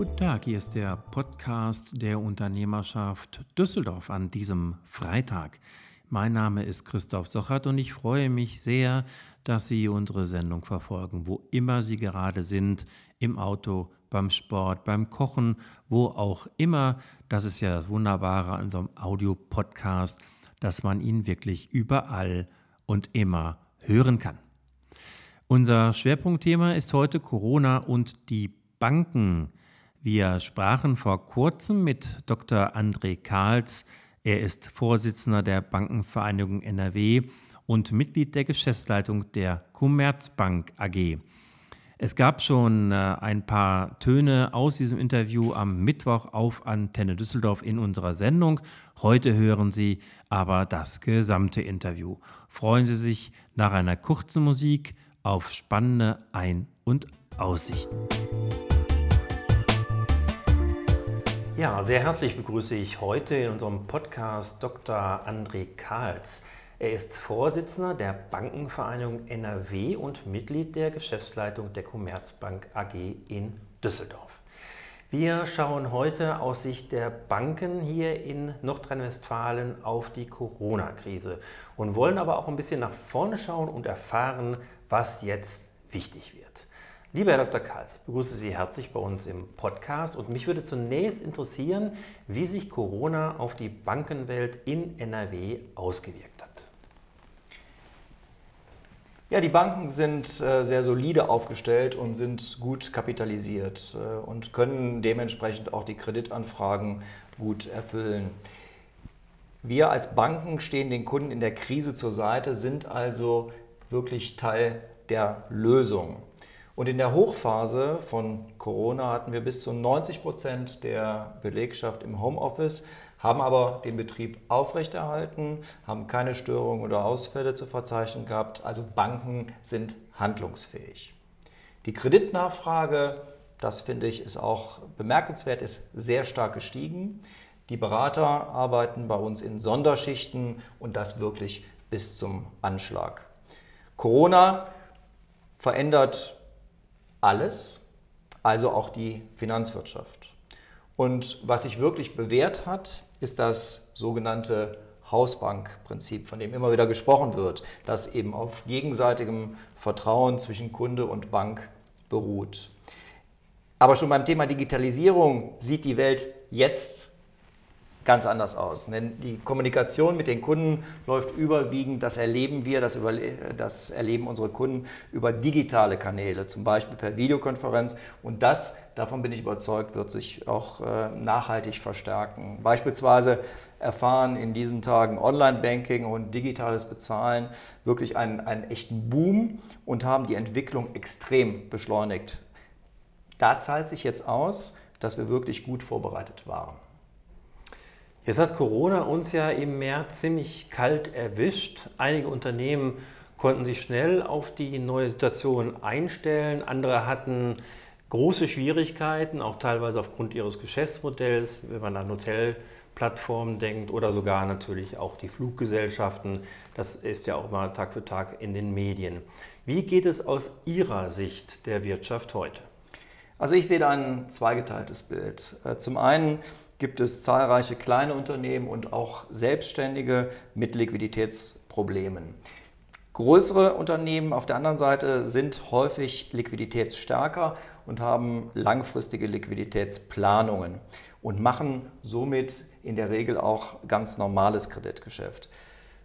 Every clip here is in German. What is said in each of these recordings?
Guten Tag, hier ist der Podcast der Unternehmerschaft Düsseldorf an diesem Freitag. Mein Name ist Christoph Sochert und ich freue mich sehr, dass Sie unsere Sendung verfolgen, wo immer Sie gerade sind, im Auto, beim Sport, beim Kochen, wo auch immer. Das ist ja das Wunderbare an so einem Audiopodcast, dass man ihn wirklich überall und immer hören kann. Unser Schwerpunktthema ist heute Corona und die Banken. Wir sprachen vor kurzem mit Dr. André Kahls. Er ist Vorsitzender der Bankenvereinigung NRW und Mitglied der Geschäftsleitung der Commerzbank AG. Es gab schon äh, ein paar Töne aus diesem Interview am Mittwoch auf Antenne Düsseldorf in unserer Sendung. Heute hören Sie aber das gesamte Interview. Freuen Sie sich nach einer kurzen Musik auf spannende Ein- und Aussichten. Ja, sehr herzlich begrüße ich heute in unserem Podcast Dr. André Kahls. Er ist Vorsitzender der Bankenvereinigung NRW und Mitglied der Geschäftsleitung der Commerzbank AG in Düsseldorf. Wir schauen heute aus Sicht der Banken hier in Nordrhein-Westfalen auf die Corona-Krise und wollen aber auch ein bisschen nach vorne schauen und erfahren, was jetzt wichtig wird. Lieber Herr Dr. Karls, ich begrüße Sie herzlich bei uns im Podcast und mich würde zunächst interessieren, wie sich Corona auf die Bankenwelt in NRW ausgewirkt hat. Ja, die Banken sind äh, sehr solide aufgestellt und sind gut kapitalisiert äh, und können dementsprechend auch die Kreditanfragen gut erfüllen. Wir als Banken stehen den Kunden in der Krise zur Seite, sind also wirklich Teil der Lösung. Und in der Hochphase von Corona hatten wir bis zu 90 Prozent der Belegschaft im Homeoffice, haben aber den Betrieb aufrechterhalten, haben keine Störungen oder Ausfälle zu verzeichnen gehabt. Also Banken sind handlungsfähig. Die Kreditnachfrage, das finde ich, ist auch bemerkenswert, ist sehr stark gestiegen. Die Berater arbeiten bei uns in Sonderschichten und das wirklich bis zum Anschlag. Corona verändert alles, also auch die Finanzwirtschaft. Und was sich wirklich bewährt hat, ist das sogenannte Hausbankprinzip, von dem immer wieder gesprochen wird, das eben auf gegenseitigem Vertrauen zwischen Kunde und Bank beruht. Aber schon beim Thema Digitalisierung sieht die Welt jetzt ganz anders aus. Denn die Kommunikation mit den Kunden läuft überwiegend, das erleben wir, das, das, erleben unsere Kunden über digitale Kanäle, zum Beispiel per Videokonferenz. Und das, davon bin ich überzeugt, wird sich auch äh, nachhaltig verstärken. Beispielsweise erfahren in diesen Tagen Online-Banking und digitales Bezahlen wirklich einen, einen echten Boom und haben die Entwicklung extrem beschleunigt. Da zahlt sich jetzt aus, dass wir wirklich gut vorbereitet waren. Jetzt hat Corona uns ja im März ziemlich kalt erwischt. Einige Unternehmen konnten sich schnell auf die neue Situation einstellen. Andere hatten große Schwierigkeiten, auch teilweise aufgrund ihres Geschäftsmodells, wenn man an Hotelplattformen denkt oder sogar natürlich auch die Fluggesellschaften. Das ist ja auch mal Tag für Tag in den Medien. Wie geht es aus Ihrer Sicht der Wirtschaft heute? Also ich sehe da ein zweigeteiltes Bild. Äh, zum einen gibt es zahlreiche kleine Unternehmen und auch Selbstständige mit Liquiditätsproblemen. Größere Unternehmen auf der anderen Seite sind häufig liquiditätsstärker und haben langfristige Liquiditätsplanungen und machen somit in der Regel auch ganz normales Kreditgeschäft.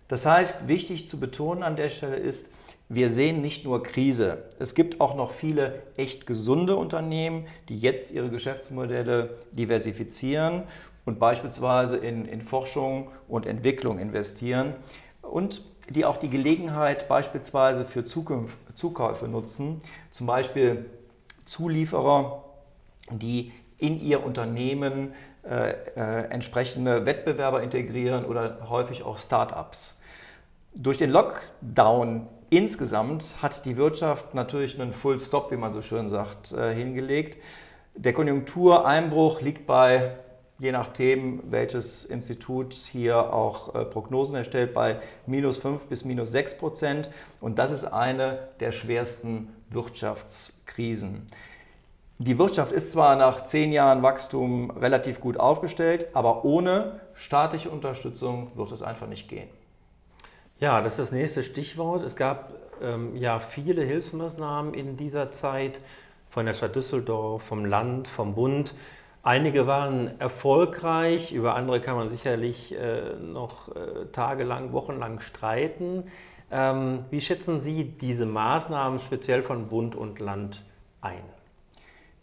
Das heißt, wichtig zu betonen an der Stelle ist, wir sehen nicht nur Krise. Es gibt auch noch viele echt gesunde Unternehmen, die jetzt ihre Geschäftsmodelle diversifizieren und beispielsweise in, in Forschung und Entwicklung investieren und die auch die Gelegenheit beispielsweise für Zukunft, Zukäufe nutzen, zum Beispiel Zulieferer, die in ihr Unternehmen äh, äh, entsprechende Wettbewerber integrieren oder häufig auch Start-ups. Durch den Lockdown insgesamt hat die Wirtschaft natürlich einen Full Stop, wie man so schön sagt, äh, hingelegt. Der Konjunktureinbruch liegt bei, je nachdem, welches Institut hier auch äh, Prognosen erstellt, bei minus 5 bis minus 6 Prozent. Und das ist eine der schwersten Wirtschaftskrisen. Die Wirtschaft ist zwar nach zehn Jahren Wachstum relativ gut aufgestellt, aber ohne staatliche Unterstützung wird es einfach nicht gehen. Ja, das ist das nächste Stichwort. Es gab ähm, ja viele Hilfsmaßnahmen in dieser Zeit von der Stadt Düsseldorf, vom Land, vom Bund. Einige waren erfolgreich, über andere kann man sicherlich äh, noch äh, tagelang, wochenlang streiten. Ähm, wie schätzen Sie diese Maßnahmen speziell von Bund und Land ein?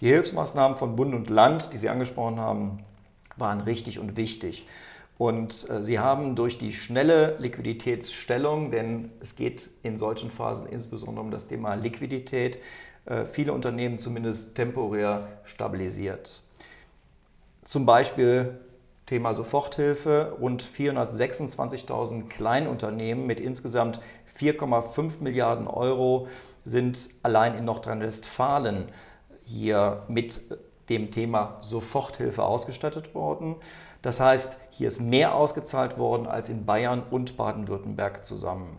Die Hilfsmaßnahmen von Bund und Land, die Sie angesprochen haben, waren richtig und wichtig. Und äh, sie haben durch die schnelle Liquiditätsstellung, denn es geht in solchen Phasen insbesondere um das Thema Liquidität, äh, viele Unternehmen zumindest temporär stabilisiert. Zum Beispiel Thema Soforthilfe, rund 426.000 Kleinunternehmen mit insgesamt 4,5 Milliarden Euro sind allein in Nordrhein-Westfalen hier mit dem Thema Soforthilfe ausgestattet worden. Das heißt, hier ist mehr ausgezahlt worden als in Bayern und Baden-Württemberg zusammen.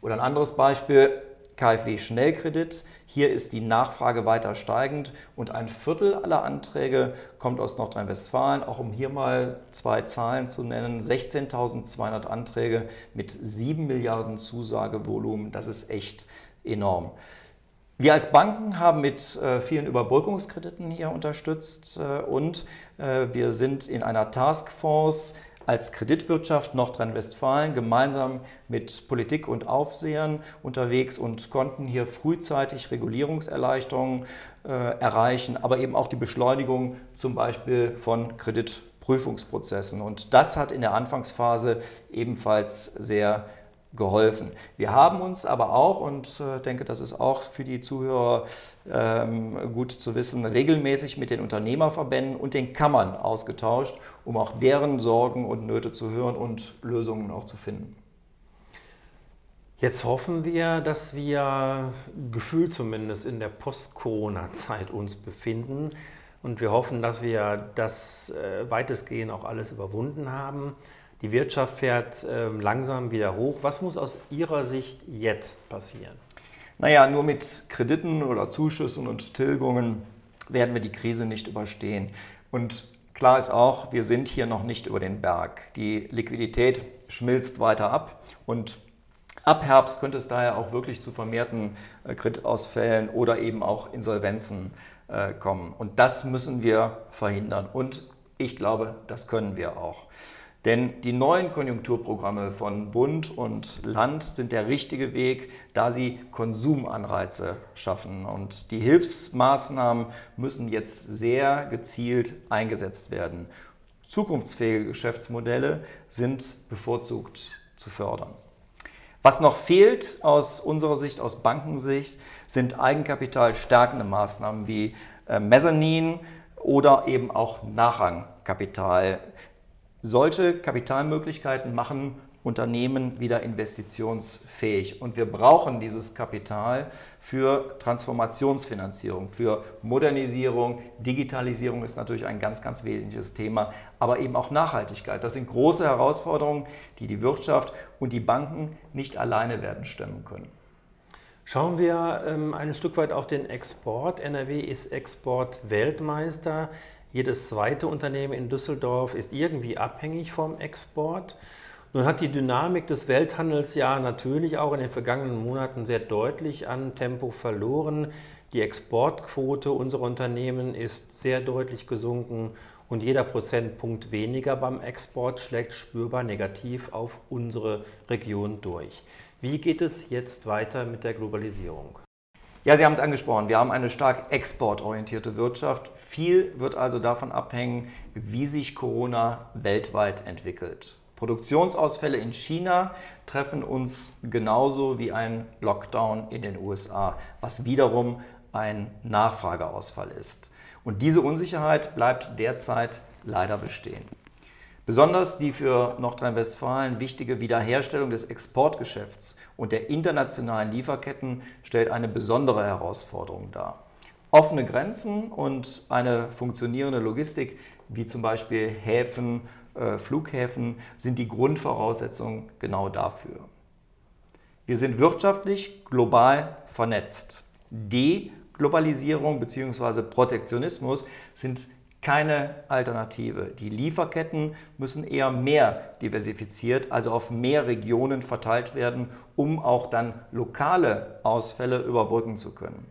Oder ein anderes Beispiel, KfW Schnellkredit. Hier ist die Nachfrage weiter steigend und ein Viertel aller Anträge kommt aus Nordrhein-Westfalen. Auch um hier mal zwei Zahlen zu nennen, 16.200 Anträge mit 7 Milliarden Zusagevolumen. Das ist echt enorm. Wir als Banken haben mit äh, vielen Überbrückungskrediten hier unterstützt äh, und äh, wir sind in einer Taskforce als Kreditwirtschaft Nordrhein-Westfalen gemeinsam mit Politik und Aufsehern unterwegs und konnten hier frühzeitig Regulierungserleichterungen erreichen, aber eben auch die Beschleunigung zum Beispiel von Kreditprüfungsprozessen. Und das hat in der Anfangsphase ebenfalls sehr geholfen. Wir haben uns aber auch, und äh, denke, das ist auch für die Zuhörer ähm, gut zu wissen, regelmäßig mit den Unternehmerverbänden und den Kammern ausgetauscht, um auch deren Sorgen und Nöte zu hören und Lösungen auch zu finden. Jetzt hoffen wir, dass wir gefühlt zumindest in der Post-Corona-Zeit uns befinden. Und wir hoffen, dass wir das äh, weitestgehend auch alles überwunden haben. Die Wirtschaft fährt ähm, langsam wieder hoch. Was muss aus Ihrer Sicht jetzt passieren? Naja, nur mit Krediten oder Zuschüssen und Tilgungen werden wir die Krise nicht überstehen. Und klar ist auch, wir sind hier noch nicht über den Berg. Die Liquidität schmilzt weiter ab und ab Herbst könnte es daher auch wirklich zu vermehrten äh, Kreditausfällen oder eben auch Insolvenzen äh, kommen. Und das müssen wir verhindern. Und ich glaube, das können wir auch. Denn die neuen Konjunkturprogramme von Bund und Land sind der richtige Weg, da sie Konsumanreize schaffen. Und die Hilfsmaßnahmen müssen jetzt sehr gezielt eingesetzt werden. Zukunftsfähige Geschäftsmodelle sind bevorzugt zu fördern. Was noch fehlt aus unserer Sicht, aus Bankensicht, sind eigenkapitalstärkende Maßnahmen wie äh, Mezzanin oder eben auch Nachrangkapital. Solche Kapitalmöglichkeiten machen Unternehmen wieder investitionsfähig. Und wir brauchen dieses Kapital für Transformationsfinanzierung, für Modernisierung. Digitalisierung ist natürlich ein ganz, ganz wesentliches Thema, aber eben auch Nachhaltigkeit. Das sind große Herausforderungen, die die Wirtschaft und die Banken nicht alleine werden stemmen können. Schauen wir ähm, ein Stück weit auf den Export. NRW ist Exportweltmeister. Jedes zweite Unternehmen in Düsseldorf ist irgendwie abhängig vom Export. Nun hat die Dynamik des Welthandels ja natürlich auch in den vergangenen Monaten sehr deutlich an Tempo verloren. Die Exportquote unserer Unternehmen ist sehr deutlich gesunken und jeder Prozentpunkt weniger beim Export schlägt spürbar negativ auf unsere Region durch. Wie geht es jetzt weiter mit der Globalisierung? Ja, Sie haben es angesprochen. Wir haben eine stark exportorientierte Wirtschaft. Viel wird also davon abhängen, wie sich Corona weltweit entwickelt. Produktionsausfälle in China treffen uns genauso wie ein Lockdown in den USA, was wiederum ein Nachfrageausfall ist. Und diese Unsicherheit bleibt derzeit leider bestehen. Besonders die für Nordrhein-Westfalen wichtige Wiederherstellung des Exportgeschäfts und der internationalen Lieferketten stellt eine besondere Herausforderung dar. Offene Grenzen und eine funktionierende Logistik, wie zum Beispiel Häfen, äh, Flughäfen, sind die Grundvoraussetzungen genau dafür. Wir sind wirtschaftlich global vernetzt. Deglobalisierung bzw. Protektionismus sind keine Alternative. Die Lieferketten müssen eher mehr diversifiziert, also auf mehr Regionen verteilt werden, um auch dann lokale Ausfälle überbrücken zu können.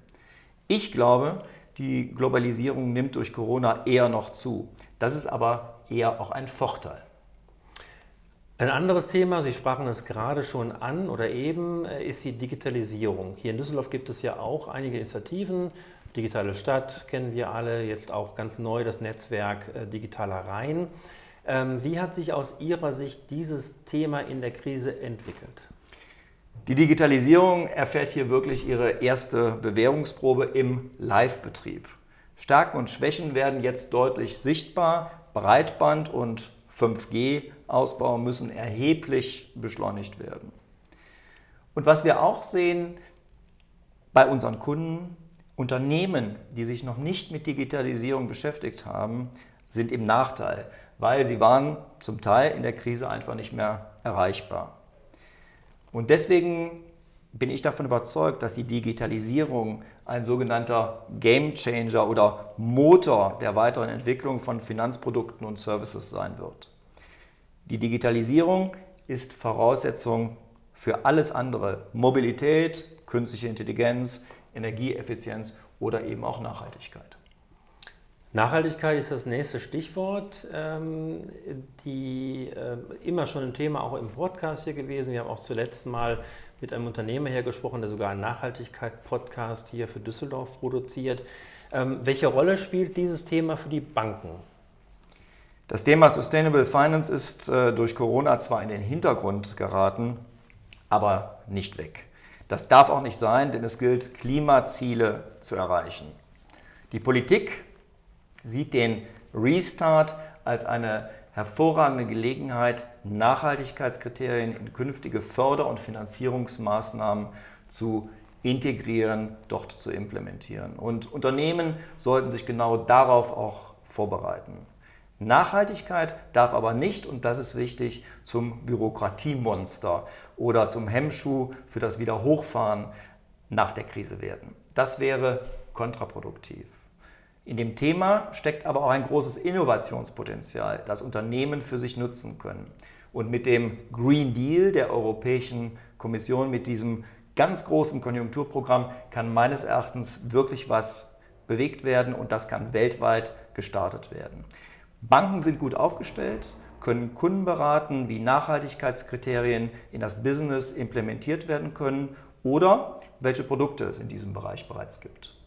Ich glaube, die Globalisierung nimmt durch Corona eher noch zu. Das ist aber eher auch ein Vorteil. Ein anderes Thema, Sie sprachen es gerade schon an oder eben, äh, ist die Digitalisierung. Hier in Düsseldorf gibt es ja auch einige Initiativen. Digitale Stadt kennen wir alle, jetzt auch ganz neu das Netzwerk äh, Digitaler Rhein. Ähm, wie hat sich aus Ihrer Sicht dieses Thema in der Krise entwickelt? Die Digitalisierung erfährt hier wirklich ihre erste Bewährungsprobe im Live-Betrieb. Stärken und Schwächen werden jetzt deutlich sichtbar. Breitband und 5G-Ausbau müssen erheblich beschleunigt werden. Und was wir auch sehen bei unseren Kunden, Unternehmen, die sich noch nicht mit Digitalisierung beschäftigt haben, sind im Nachteil, weil sie waren zum Teil in der Krise einfach nicht mehr erreichbar. Und deswegen bin ich davon überzeugt, dass die Digitalisierung ein sogenannter Game Changer oder Motor der weiteren Entwicklung von Finanzprodukten und Services sein wird. Die Digitalisierung ist Voraussetzung für alles andere. Mobilität, künstliche Intelligenz, Energieeffizienz oder eben auch Nachhaltigkeit. Nachhaltigkeit ist das nächste Stichwort, ähm, die äh, immer schon ein Thema auch im Podcast hier gewesen. Wir haben auch zuletzt mal mit einem Unternehmer hier gesprochen, der sogar einen Nachhaltigkeit-Podcast hier für Düsseldorf produziert. Ähm, welche Rolle spielt dieses Thema für die Banken? Das Thema Sustainable Finance ist äh, durch Corona zwar in den Hintergrund geraten, aber nicht weg. Das darf auch nicht sein, denn es gilt, Klimaziele zu erreichen. Die Politik sieht den Restart als eine hervorragende Gelegenheit, Nachhaltigkeitskriterien in künftige Förder- und Finanzierungsmaßnahmen zu integrieren, dort zu implementieren. Und Unternehmen sollten sich genau darauf auch vorbereiten. Nachhaltigkeit darf aber nicht, und das ist wichtig, zum Bürokratiemonster oder zum Hemmschuh für das Wiederhochfahren nach der Krise werden. Das wäre kontraproduktiv. In dem Thema steckt aber auch ein großes Innovationspotenzial, das Unternehmen für sich nutzen können. Und mit dem Green Deal der Europäischen Kommission, mit diesem ganz großen Konjunkturprogramm, kann meines Erachtens wirklich was bewegt werden und das kann weltweit gestartet werden. Banken sind gut aufgestellt, können Kunden beraten, wie Nachhaltigkeitskriterien in das Business implementiert werden können oder welche Produkte es in diesem Bereich bereits gibt.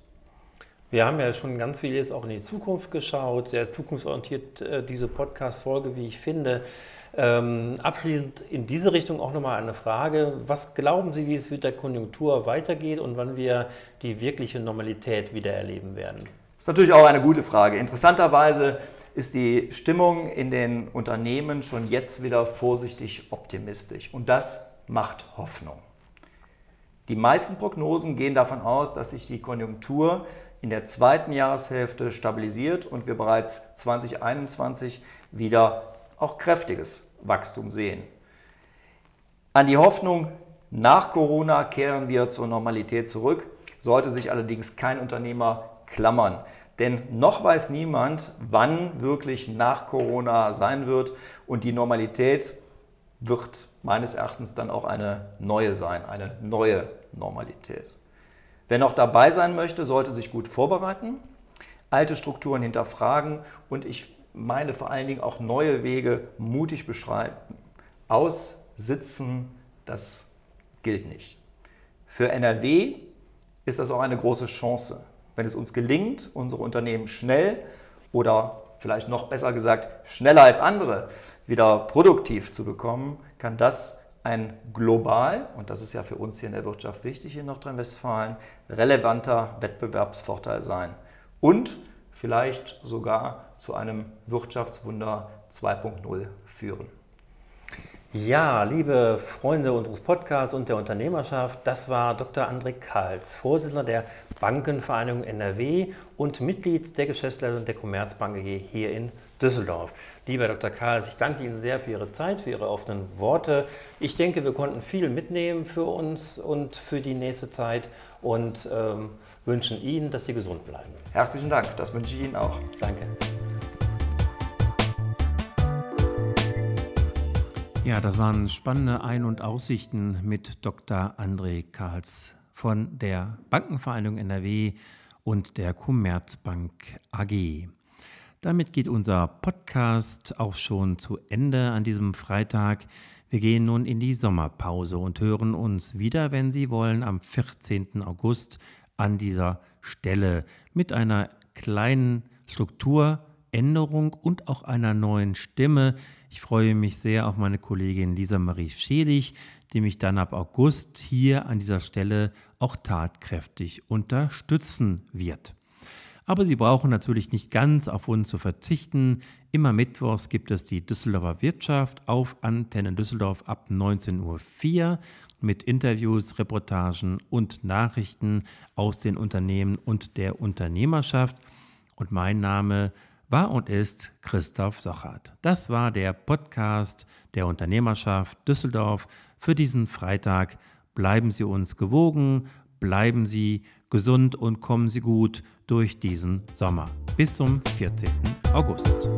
Wir haben ja schon ganz viel jetzt auch in die Zukunft geschaut, sehr zukunftsorientiert äh, diese Podcast-Folge, wie ich finde. Ähm, abschließend in diese Richtung auch nochmal eine Frage. Was glauben Sie, wie es mit der Konjunktur weitergeht und wann wir die wirkliche Normalität wieder erleben werden? Das ist natürlich auch eine gute Frage. Interessanterweise ist die Stimmung in den Unternehmen schon jetzt wieder vorsichtig optimistisch und das macht Hoffnung. Die meisten Prognosen gehen davon aus, dass sich die Konjunktur in der zweiten Jahreshälfte stabilisiert und wir bereits 2021 wieder auch kräftiges Wachstum sehen. An die Hoffnung, nach Corona kehren wir zur Normalität zurück, sollte sich allerdings kein Unternehmer klammern. Denn noch weiß niemand, wann wirklich nach Corona sein wird und die Normalität wird meines Erachtens dann auch eine neue sein, eine neue Normalität. Wer noch dabei sein möchte, sollte sich gut vorbereiten, alte Strukturen hinterfragen und ich meine vor allen Dingen auch neue Wege mutig beschreiten. Aussitzen, das gilt nicht. Für NRW ist das auch eine große Chance. Wenn es uns gelingt, unsere Unternehmen schnell oder vielleicht noch besser gesagt schneller als andere wieder produktiv zu bekommen, kann das ein global, und das ist ja für uns hier in der Wirtschaft wichtig in Nordrhein-Westfalen, relevanter Wettbewerbsvorteil sein. Und vielleicht sogar zu einem Wirtschaftswunder 2.0 führen. Ja, liebe Freunde unseres Podcasts und der Unternehmerschaft, das war Dr. André Karls, Vorsitzender der Bankenvereinigung NRW und Mitglied der Geschäftsleitung der Commerzbank hier in Düsseldorf. Lieber Dr. Karls, ich danke Ihnen sehr für Ihre Zeit, für Ihre offenen Worte. Ich denke, wir konnten viel mitnehmen für uns und für die nächste Zeit und ähm, wünschen Ihnen, dass Sie gesund bleiben. Herzlichen Dank, das wünsche ich Ihnen auch. Danke. Ja, das waren spannende Ein- und Aussichten mit Dr. André Karls von der Bankenvereinigung NRW und der Commerzbank AG. Damit geht unser Podcast auch schon zu Ende an diesem Freitag. Wir gehen nun in die Sommerpause und hören uns wieder, wenn Sie wollen, am 14. August an dieser Stelle mit einer kleinen Strukturänderung und auch einer neuen Stimme. Ich freue mich sehr auf meine Kollegin Lisa Marie Schelig, die mich dann ab August hier an dieser Stelle auch tatkräftig unterstützen wird. Aber Sie brauchen natürlich nicht ganz auf uns zu verzichten. Immer mittwochs gibt es die Düsseldorfer Wirtschaft auf Antennen Düsseldorf ab 19.04 Uhr mit Interviews, Reportagen und Nachrichten aus den Unternehmen und der Unternehmerschaft. Und mein Name war und ist Christoph Sochert. Das war der Podcast der Unternehmerschaft Düsseldorf für diesen Freitag. Bleiben Sie uns gewogen, bleiben Sie gesund und kommen Sie gut durch diesen Sommer. Bis zum 14. August.